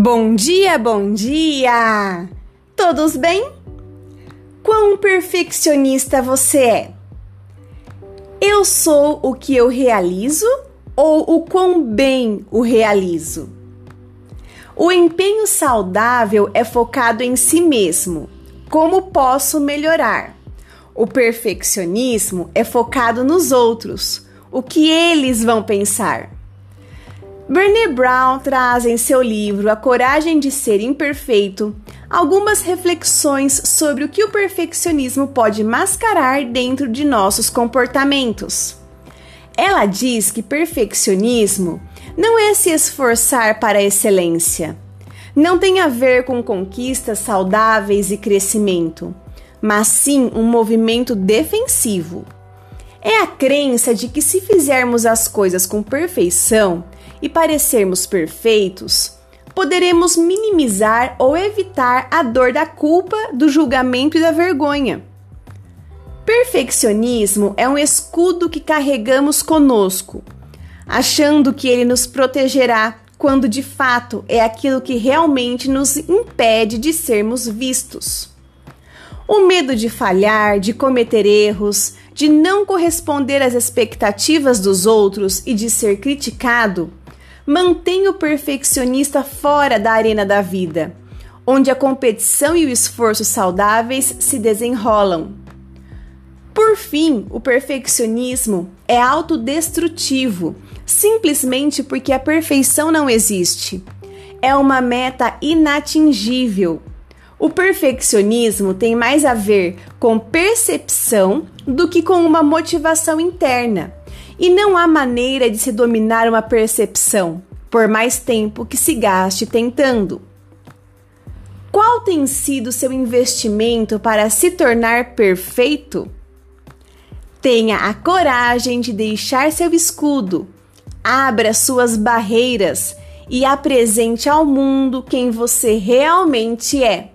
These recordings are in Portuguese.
Bom dia, bom dia! Todos bem? Quão perfeccionista você é? Eu sou o que eu realizo ou o quão bem o realizo? O empenho saudável é focado em si mesmo. Como posso melhorar? O perfeccionismo é focado nos outros. O que eles vão pensar? Brené Brown traz em seu livro A Coragem de Ser Imperfeito algumas reflexões sobre o que o perfeccionismo pode mascarar dentro de nossos comportamentos. Ela diz que perfeccionismo não é se esforçar para a excelência. Não tem a ver com conquistas saudáveis e crescimento, mas sim um movimento defensivo. É a crença de que se fizermos as coisas com perfeição, e parecermos perfeitos, poderemos minimizar ou evitar a dor da culpa, do julgamento e da vergonha. Perfeccionismo é um escudo que carregamos conosco, achando que ele nos protegerá, quando de fato é aquilo que realmente nos impede de sermos vistos. O medo de falhar, de cometer erros, de não corresponder às expectativas dos outros e de ser criticado mantém o perfeccionista fora da arena da vida, onde a competição e o esforço saudáveis se desenrolam. Por fim, o perfeccionismo é autodestrutivo, simplesmente porque a perfeição não existe. É uma meta inatingível. O perfeccionismo tem mais a ver com percepção do que com uma motivação interna. E não há maneira de se dominar uma percepção, por mais tempo que se gaste tentando. Qual tem sido seu investimento para se tornar perfeito? Tenha a coragem de deixar seu escudo, abra suas barreiras e apresente ao mundo quem você realmente é.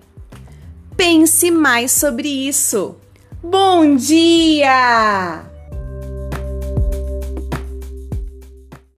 Pense mais sobre isso. Bom dia!